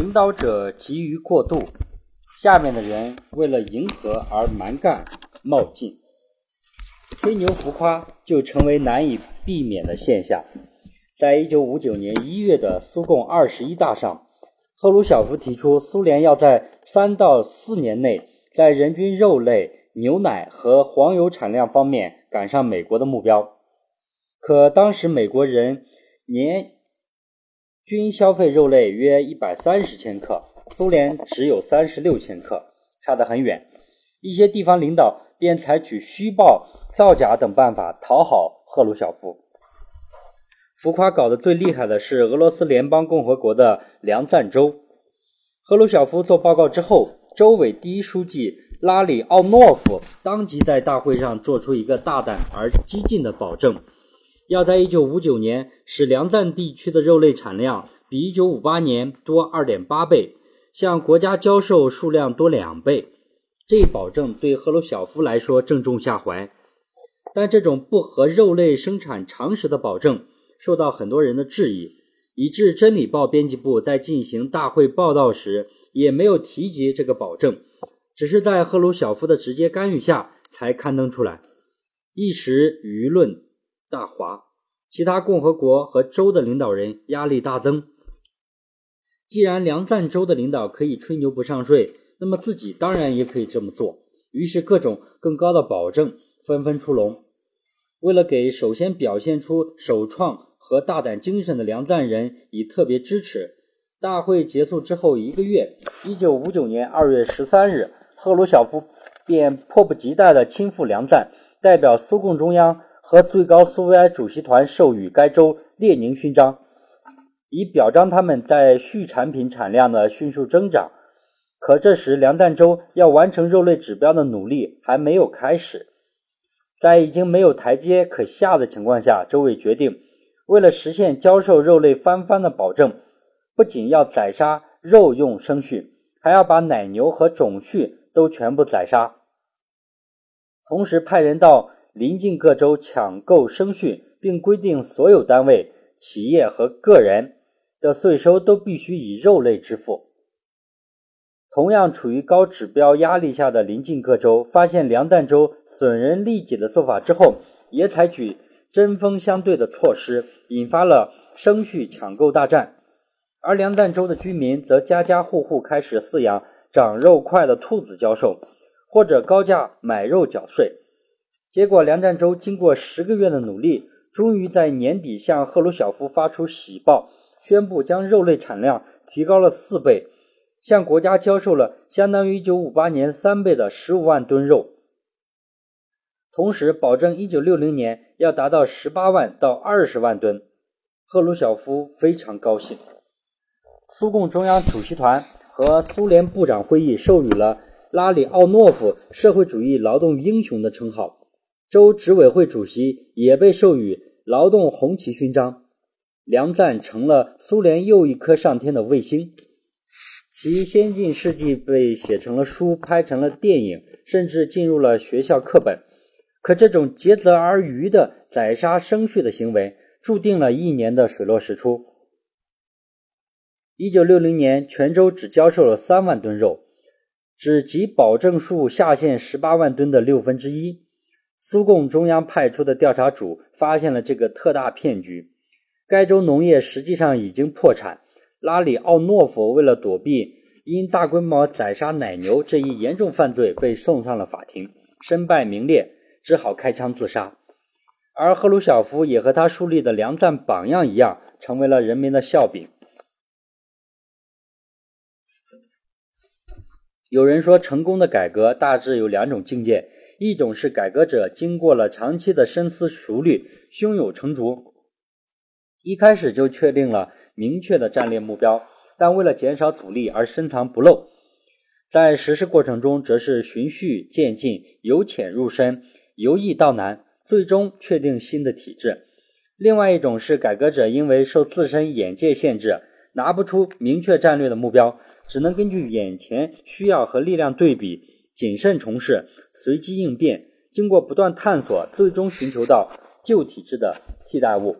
领导者急于过度，下面的人为了迎合而蛮干冒进，吹牛浮夸就成为难以避免的现象。在一九五九年一月的苏共二十一大上，赫鲁晓夫提出，苏联要在三到四年内，在人均肉类、牛奶和黄油产量方面赶上美国的目标。可当时美国人年均消费肉类约一百三十千克，苏联只有三十六千克，差得很远。一些地方领导便采取虚报、造假等办法讨好赫鲁晓夫。浮夸搞得最厉害的是俄罗斯联邦共和国的梁赞州。赫鲁晓夫做报告之后，州委第一书记拉里奥诺夫当即在大会上做出一个大胆而激进的保证。要在一九五九年使梁赞地区的肉类产量比一九五八年多二点八倍，向国家交售数量多两倍。这一保证对赫鲁晓夫来说正中下怀，但这种不合肉类生产常识的保证受到很多人的质疑，以致《真理报》编辑部在进行大会报道时也没有提及这个保证，只是在赫鲁晓夫的直接干预下才刊登出来，一时舆论。大华，其他共和国和州的领导人压力大增。既然梁赞州的领导可以吹牛不上税，那么自己当然也可以这么做。于是，各种更高的保证纷纷出笼。为了给首先表现出首创和大胆精神的梁赞人以特别支持，大会结束之后一个月，一九五九年二月十三日，赫鲁晓夫便迫不及待地亲赴梁赞，代表苏共中央。和最高苏维埃主席团授予该州列宁勋章，以表彰他们在畜产品产量的迅速增长。可这时，梁赞州要完成肉类指标的努力还没有开始。在已经没有台阶可下的情况下，州委决定，为了实现交售肉类翻番的保证，不仅要宰杀肉用牲畜，还要把奶牛和种畜都全部宰杀，同时派人到。临近各州抢购生畜，并规定所有单位、企业和个人的税收都必须以肉类支付。同样处于高指标压力下的临近各州，发现梁赞州损人利己的做法之后，也采取针锋相对的措施，引发了生畜抢购大战。而梁赞州的居民则家家户户开始饲养长肉快的兔子交售，或者高价买肉缴税。结果，梁占州经过十个月的努力，终于在年底向赫鲁晓夫发出喜报，宣布将肉类产量提高了四倍，向国家交售了相当于1958年三倍的15万吨肉，同时保证1960年要达到18万到20万吨。赫鲁晓夫非常高兴，苏共中央主席团和苏联部长会议授予了拉里奥诺夫“社会主义劳动英雄”的称号。州执委会主席也被授予劳动红旗勋章，梁赞成了苏联又一颗上天的卫星，其先进事迹被写成了书，拍成了电影，甚至进入了学校课本。可这种竭泽而渔的宰杀生畜的行为，注定了一年的水落石出。一九六零年，全州只交售了三万吨肉，只及保证数下限十八万吨的六分之一。苏共中央派出的调查组发现了这个特大骗局，该州农业实际上已经破产。拉里奥诺夫为了躲避因大规模宰杀奶牛这一严重犯罪，被送上了法庭，身败名裂，只好开枪自杀。而赫鲁晓夫也和他树立的良赞榜样一样，成为了人民的笑柄。有人说，成功的改革大致有两种境界。一种是改革者经过了长期的深思熟虑，胸有成竹，一开始就确定了明确的战略目标，但为了减少阻力而深藏不露，在实施过程中则是循序渐进，由浅入深，由易到难，最终确定新的体制。另外一种是改革者因为受自身眼界限制，拿不出明确战略的目标，只能根据眼前需要和力量对比。谨慎从事，随机应变，经过不断探索，最终寻求到旧体制的替代物。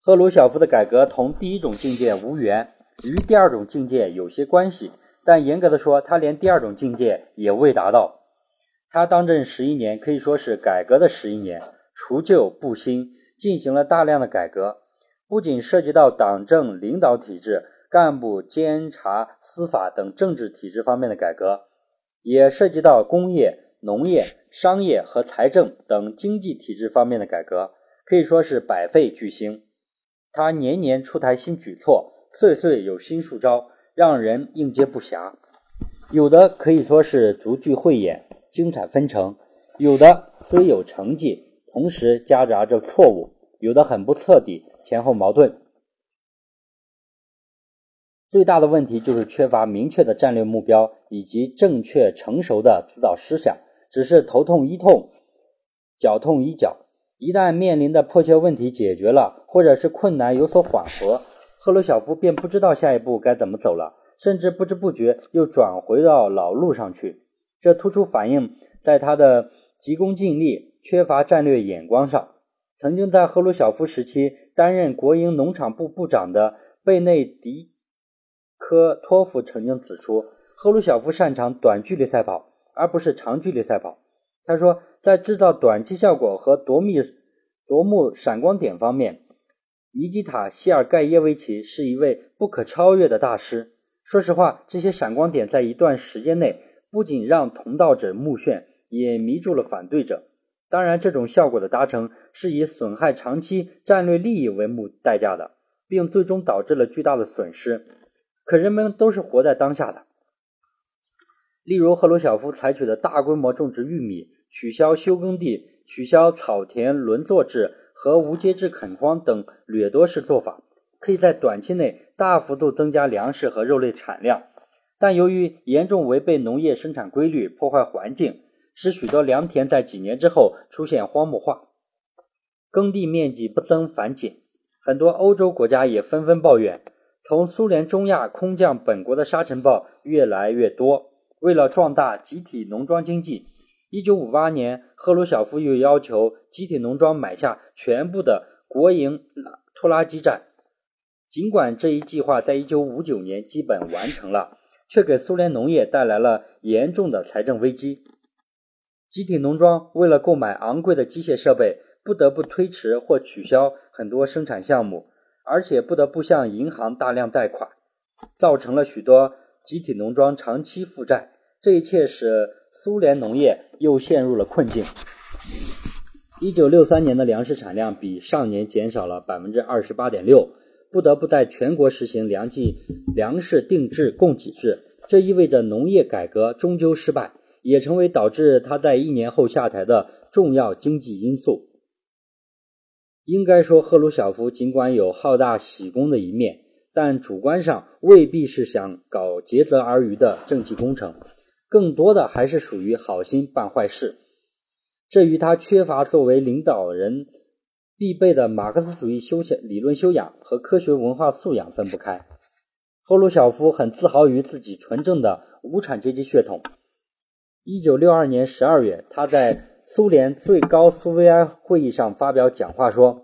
赫鲁晓夫的改革同第一种境界无缘，与第二种境界有些关系，但严格的说，他连第二种境界也未达到。他当政十一年，可以说是改革的十一年，除旧布新，进行了大量的改革，不仅涉及到党政领导体制、干部监察、司法等政治体制方面的改革，也涉及到工业、农业、商业和财政等经济体制方面的改革，可以说是百废俱兴。他年年出台新举措，岁岁有新数招，让人应接不暇。有的可以说是逐句慧眼。精彩纷呈，有的虽有成绩，同时夹杂着错误；有的很不彻底，前后矛盾。最大的问题就是缺乏明确的战略目标以及正确成熟的指导思想，只是头痛医痛，脚痛医脚。一旦面临的迫切问题解决了，或者是困难有所缓和，赫鲁晓夫便不知道下一步该怎么走了，甚至不知不觉又转回到老路上去。这突出反映在他的急功近利、缺乏战略眼光上。曾经在赫鲁晓夫时期担任国营农场部部长的贝内迪科托夫曾经指出，赫鲁晓夫擅长短距离赛跑，而不是长距离赛跑。他说，在制造短期效果和夺密夺目闪光点方面，尼基塔·谢尔盖耶维奇是一位不可超越的大师。说实话，这些闪光点在一段时间内。不仅让同道者目眩，也迷住了反对者。当然，这种效果的达成是以损害长期战略利益为目代价的，并最终导致了巨大的损失。可人们都是活在当下的。例如，赫鲁晓夫采取的大规模种植玉米、取消休耕地、取消草田轮作制和无节制垦荒等掠夺式做法，可以在短期内大幅度增加粮食和肉类产量。但由于严重违背农业生产规律，破坏环境，使许多良田在几年之后出现荒漠化，耕地面积不增反减。很多欧洲国家也纷纷抱怨，从苏联中亚空降本国的沙尘暴越来越多。为了壮大集体农庄经济，1958年，赫鲁晓夫又要求集体农庄买下全部的国营拖拉机站。尽管这一计划在1959年基本完成了。却给苏联农业带来了严重的财政危机。集体农庄为了购买昂贵的机械设备，不得不推迟或取消很多生产项目，而且不得不向银行大量贷款，造成了许多集体农庄长期负债。这一切使苏联农业又陷入了困境。一九六三年的粮食产量比上年减少了百分之二十八点六。不得不在全国实行粮计粮食定制供给制，这意味着农业改革终究失败，也成为导致他在一年后下台的重要经济因素。应该说，赫鲁晓夫尽管有好大喜功的一面，但主观上未必是想搞竭泽而渔的政绩工程，更多的还是属于好心办坏事。这与他缺乏作为领导人。必备的马克思主义修养、理论修养和科学文化素养分不开。赫鲁晓夫很自豪于自己纯正的无产阶级血统。一九六二年十二月，他在苏联最高苏维埃会议上发表讲话说：“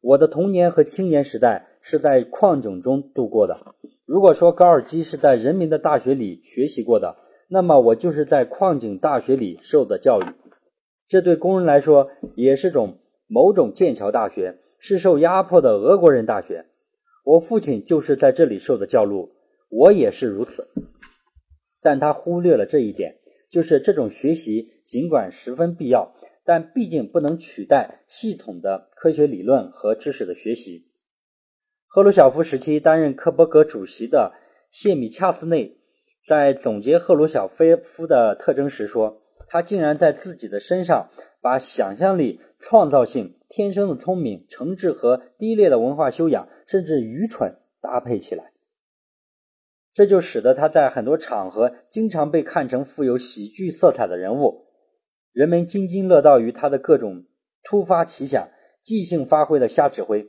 我的童年和青年时代是在矿井中度过的。如果说高尔基是在人民的大学里学习过的，那么我就是在矿井大学里受的教育。这对工人来说也是种。”某种剑桥大学是受压迫的俄国人大学，我父亲就是在这里受的教育，我也是如此。但他忽略了这一点，就是这种学习尽管十分必要，但毕竟不能取代系统的科学理论和知识的学习。赫鲁晓夫时期担任科伯格主席的谢米恰斯内在总结赫鲁晓夫的特征时说：“他竟然在自己的身上把想象力。”创造性、天生的聪明、诚挚和低劣的文化修养，甚至愚蠢搭配起来，这就使得他在很多场合经常被看成富有喜剧色彩的人物。人们津津乐道于他的各种突发奇想、即兴发挥的瞎指挥。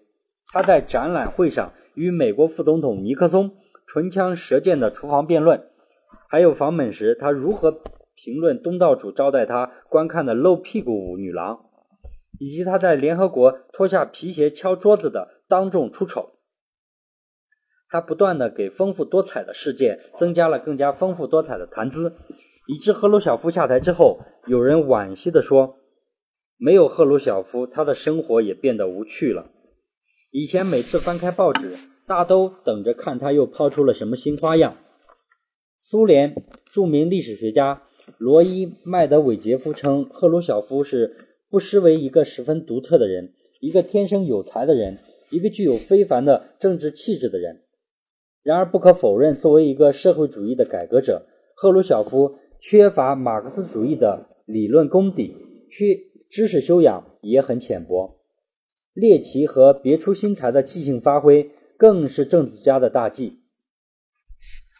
他在展览会上与美国副总统尼克松唇枪舌剑的厨房辩论，还有访美时他如何评论东道主招待他观看的露屁股舞女郎。以及他在联合国脱下皮鞋敲桌子的当众出丑。他不断的给丰富多彩的世界增加了更加丰富多彩的谈资，以致赫鲁晓夫下台之后，有人惋惜地说：“没有赫鲁晓夫，他的生活也变得无趣了。以前每次翻开报纸，大都等着看他又抛出了什么新花样。”苏联著名历史学家罗伊麦德韦杰夫称，赫鲁晓夫是不失为一个十分独特的人，一个天生有才的人，一个具有非凡的政治气质的人。然而，不可否认，作为一个社会主义的改革者，赫鲁晓夫缺乏马克思主义的理论功底，缺知识修养也很浅薄。猎奇和别出心裁的即兴发挥，更是政治家的大忌。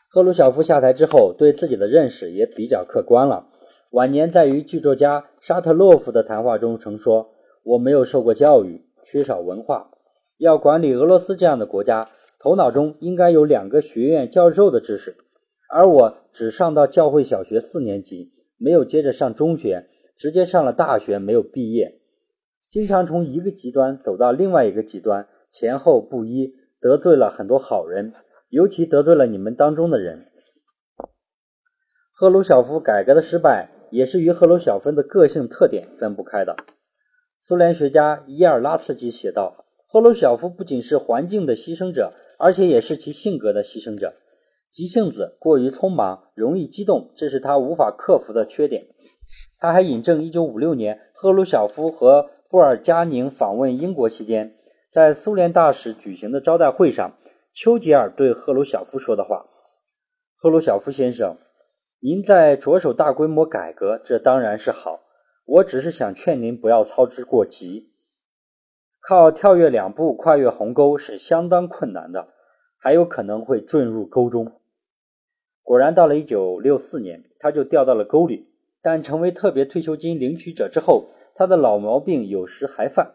赫鲁晓夫下台之后，对自己的认识也比较客观了。晚年在与剧作家沙特洛夫的谈话中曾说：“我没有受过教育，缺少文化，要管理俄罗斯这样的国家。”头脑中应该有两个学院教授的知识，而我只上到教会小学四年级，没有接着上中学，直接上了大学，没有毕业，经常从一个极端走到另外一个极端，前后不一，得罪了很多好人，尤其得罪了你们当中的人。赫鲁晓夫改革的失败，也是与赫鲁晓夫的个性特点分不开的。苏联学家伊尔拉茨基写道。赫鲁晓夫不仅是环境的牺牲者，而且也是其性格的牺牲者。急性子、过于匆忙、容易激动，这是他无法克服的缺点。他还引证1956年赫鲁晓夫和布尔加宁访问英国期间，在苏联大使举行的招待会上，丘吉尔对赫鲁晓夫说的话：“赫鲁晓夫先生，您在着手大规模改革，这当然是好。我只是想劝您不要操之过急。”靠跳跃两步跨越鸿沟是相当困难的，还有可能会坠入沟中。果然，到了一九六四年，他就掉到了沟里。但成为特别退休金领取者之后，他的老毛病有时还犯。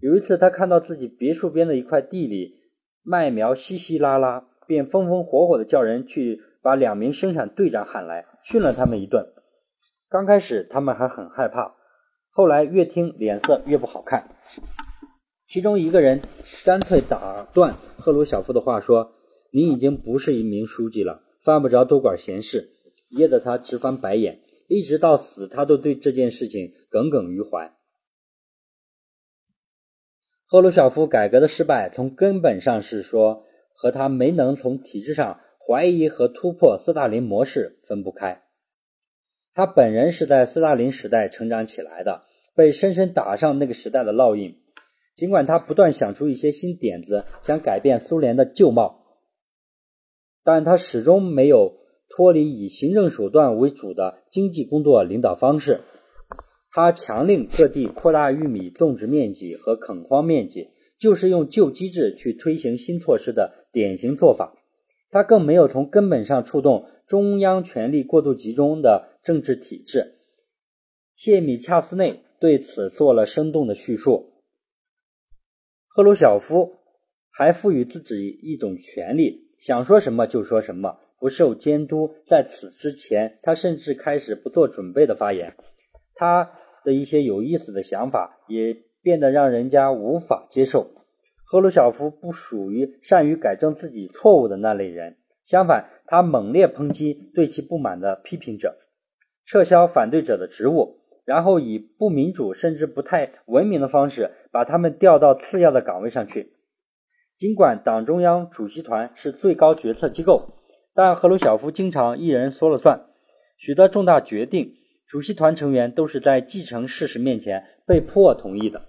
有一次，他看到自己别墅边的一块地里麦苗稀稀拉拉，便风风火火地叫人去把两名生产队长喊来，训了他们一顿。刚开始，他们还很害怕，后来越听脸色越不好看。其中一个人干脆打断赫鲁晓夫的话说：“您已经不是一名书记了，犯不着多管闲事。”噎得他直翻白眼，一直到死，他都对这件事情耿耿于怀。赫鲁晓夫改革的失败，从根本上是说和他没能从体制上怀疑和突破斯大林模式分不开。他本人是在斯大林时代成长起来的，被深深打上那个时代的烙印。尽管他不断想出一些新点子，想改变苏联的旧貌，但他始终没有脱离以行政手段为主的经济工作领导方式。他强令各地扩大玉米种植面积和垦荒面积，就是用旧机制去推行新措施的典型做法。他更没有从根本上触动中央权力过度集中的政治体制。谢米恰斯内对此做了生动的叙述。赫鲁晓夫还赋予自己一种权利，想说什么就说什么，不受监督。在此之前，他甚至开始不做准备的发言。他的一些有意思的想法也变得让人家无法接受。赫鲁晓夫不属于善于改正自己错误的那类人，相反，他猛烈抨击对其不满的批评者，撤销反对者的职务。然后以不民主甚至不太文明的方式把他们调到次要的岗位上去。尽管党中央主席团是最高决策机构，但赫鲁晓夫经常一人说了算，许多重大决定，主席团成员都是在继承事实面前被迫同意的。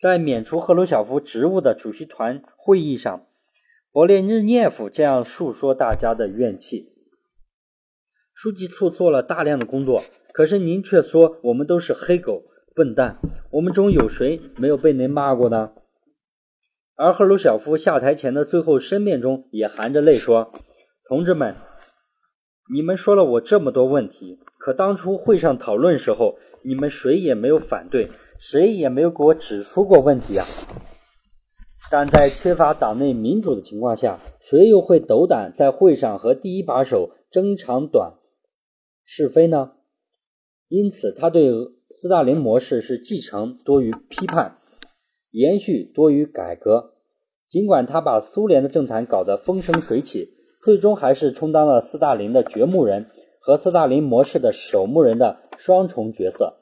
在免除赫鲁晓夫职务的主席团会议上，勃列日涅夫这样述说大家的怨气：书记处做了大量的工作。可是您却说我们都是黑狗、笨蛋，我们中有谁没有被您骂过呢？而赫鲁晓夫下台前的最后申辩中也含着泪说：“同志们，你们说了我这么多问题，可当初会上讨论时候，你们谁也没有反对，谁也没有给我指出过问题啊。但在缺乏党内民主的情况下，谁又会斗胆在会上和第一把手争长短、是非呢？”因此，他对斯大林模式是继承多于批判。延续多于改革。尽管他把苏联的政坛搞得风生水起，最终还是充当了斯大林的掘墓人和斯大林模式的守墓人的双重角色。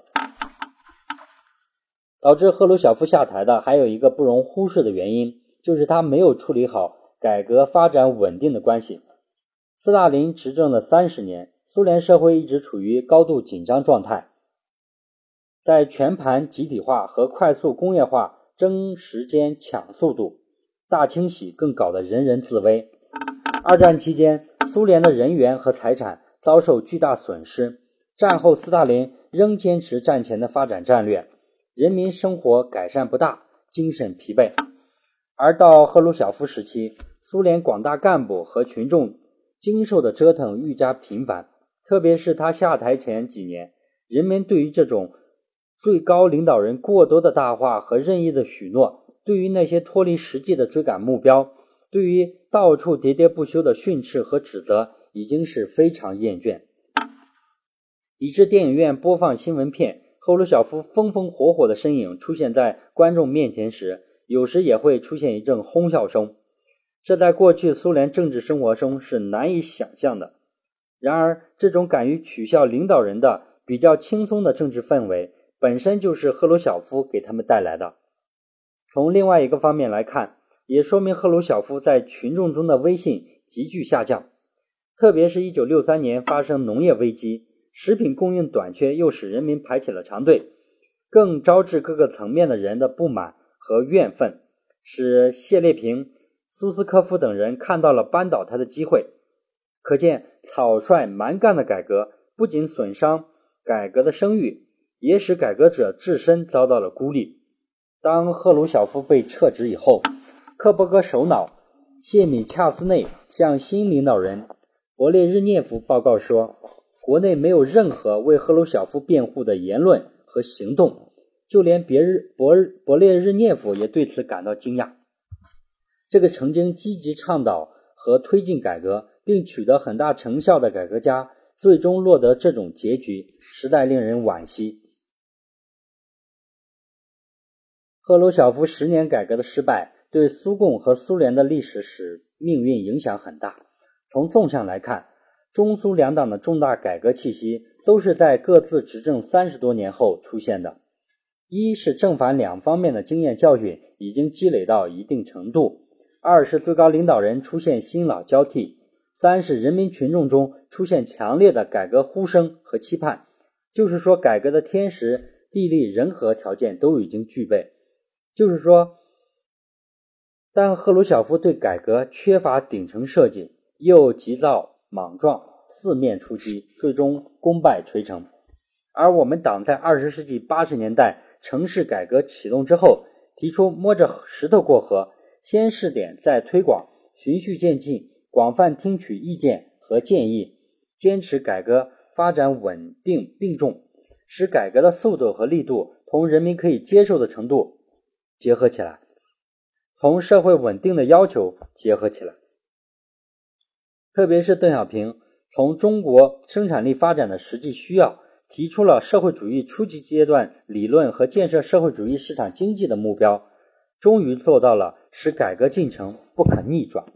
导致赫鲁晓夫下台的还有一个不容忽视的原因，就是他没有处理好改革发展稳定的关系。斯大林执政了三十年，苏联社会一直处于高度紧张状态，在全盘集体化和快速工业化争时间抢速度。大清洗更搞得人人自危。二战期间，苏联的人员和财产遭受巨大损失。战后，斯大林仍坚持战前的发展战略，人民生活改善不大，精神疲惫。而到赫鲁晓夫时期，苏联广大干部和群众经受的折腾愈加频繁。特别是他下台前几年，人们对于这种最高领导人过多的大话和任意的许诺。对于那些脱离实际的追赶目标，对于到处喋喋不休的训斥和指责，已经是非常厌倦，以致电影院播放新闻片，赫鲁晓夫风风火火的身影出现在观众面前时，有时也会出现一阵哄笑声。这在过去苏联政治生活中是难以想象的。然而，这种敢于取笑领导人的比较轻松的政治氛围，本身就是赫鲁晓夫给他们带来的。从另外一个方面来看，也说明赫鲁晓夫在群众中的威信急剧下降。特别是一九六三年发生农业危机，食品供应短缺，又使人民排起了长队，更招致各个层面的人的不满和怨愤，使谢列平、苏斯科夫等人看到了扳倒他的机会。可见，草率蛮干的改革不仅损伤改革的声誉，也使改革者自身遭到了孤立。当赫鲁晓夫被撤职以后，克伯格首脑谢米恰斯内向新领导人勃列日涅夫报告说，国内没有任何为赫鲁晓夫辩护的言论和行动，就连别日勃勃列日涅夫也对此感到惊讶。这个曾经积极倡导和推进改革并取得很大成效的改革家，最终落得这种结局，实在令人惋惜。赫鲁晓夫十年改革的失败，对苏共和苏联的历史史命运影响很大。从纵向来看，中苏两党的重大改革气息都是在各自执政三十多年后出现的。一是正反两方面的经验教训已经积累到一定程度；二是最高领导人出现新老交替；三是人民群众中出现强烈的改革呼声和期盼。就是说，改革的天时、地利、人和条件都已经具备。就是说，但赫鲁晓夫对改革缺乏顶层设计，又急躁莽撞，四面出击，最终功败垂成。而我们党在二十世纪八十年代城市改革启动之后，提出摸着石头过河，先试点再推广，循序渐进，广泛听取意见和建议，坚持改革发展稳定并重，使改革的速度和力度同人民可以接受的程度。结合起来，同社会稳定的要求结合起来，特别是邓小平从中国生产力发展的实际需要，提出了社会主义初级阶段理论和建设社会主义市场经济的目标，终于做到了使改革进程不可逆转。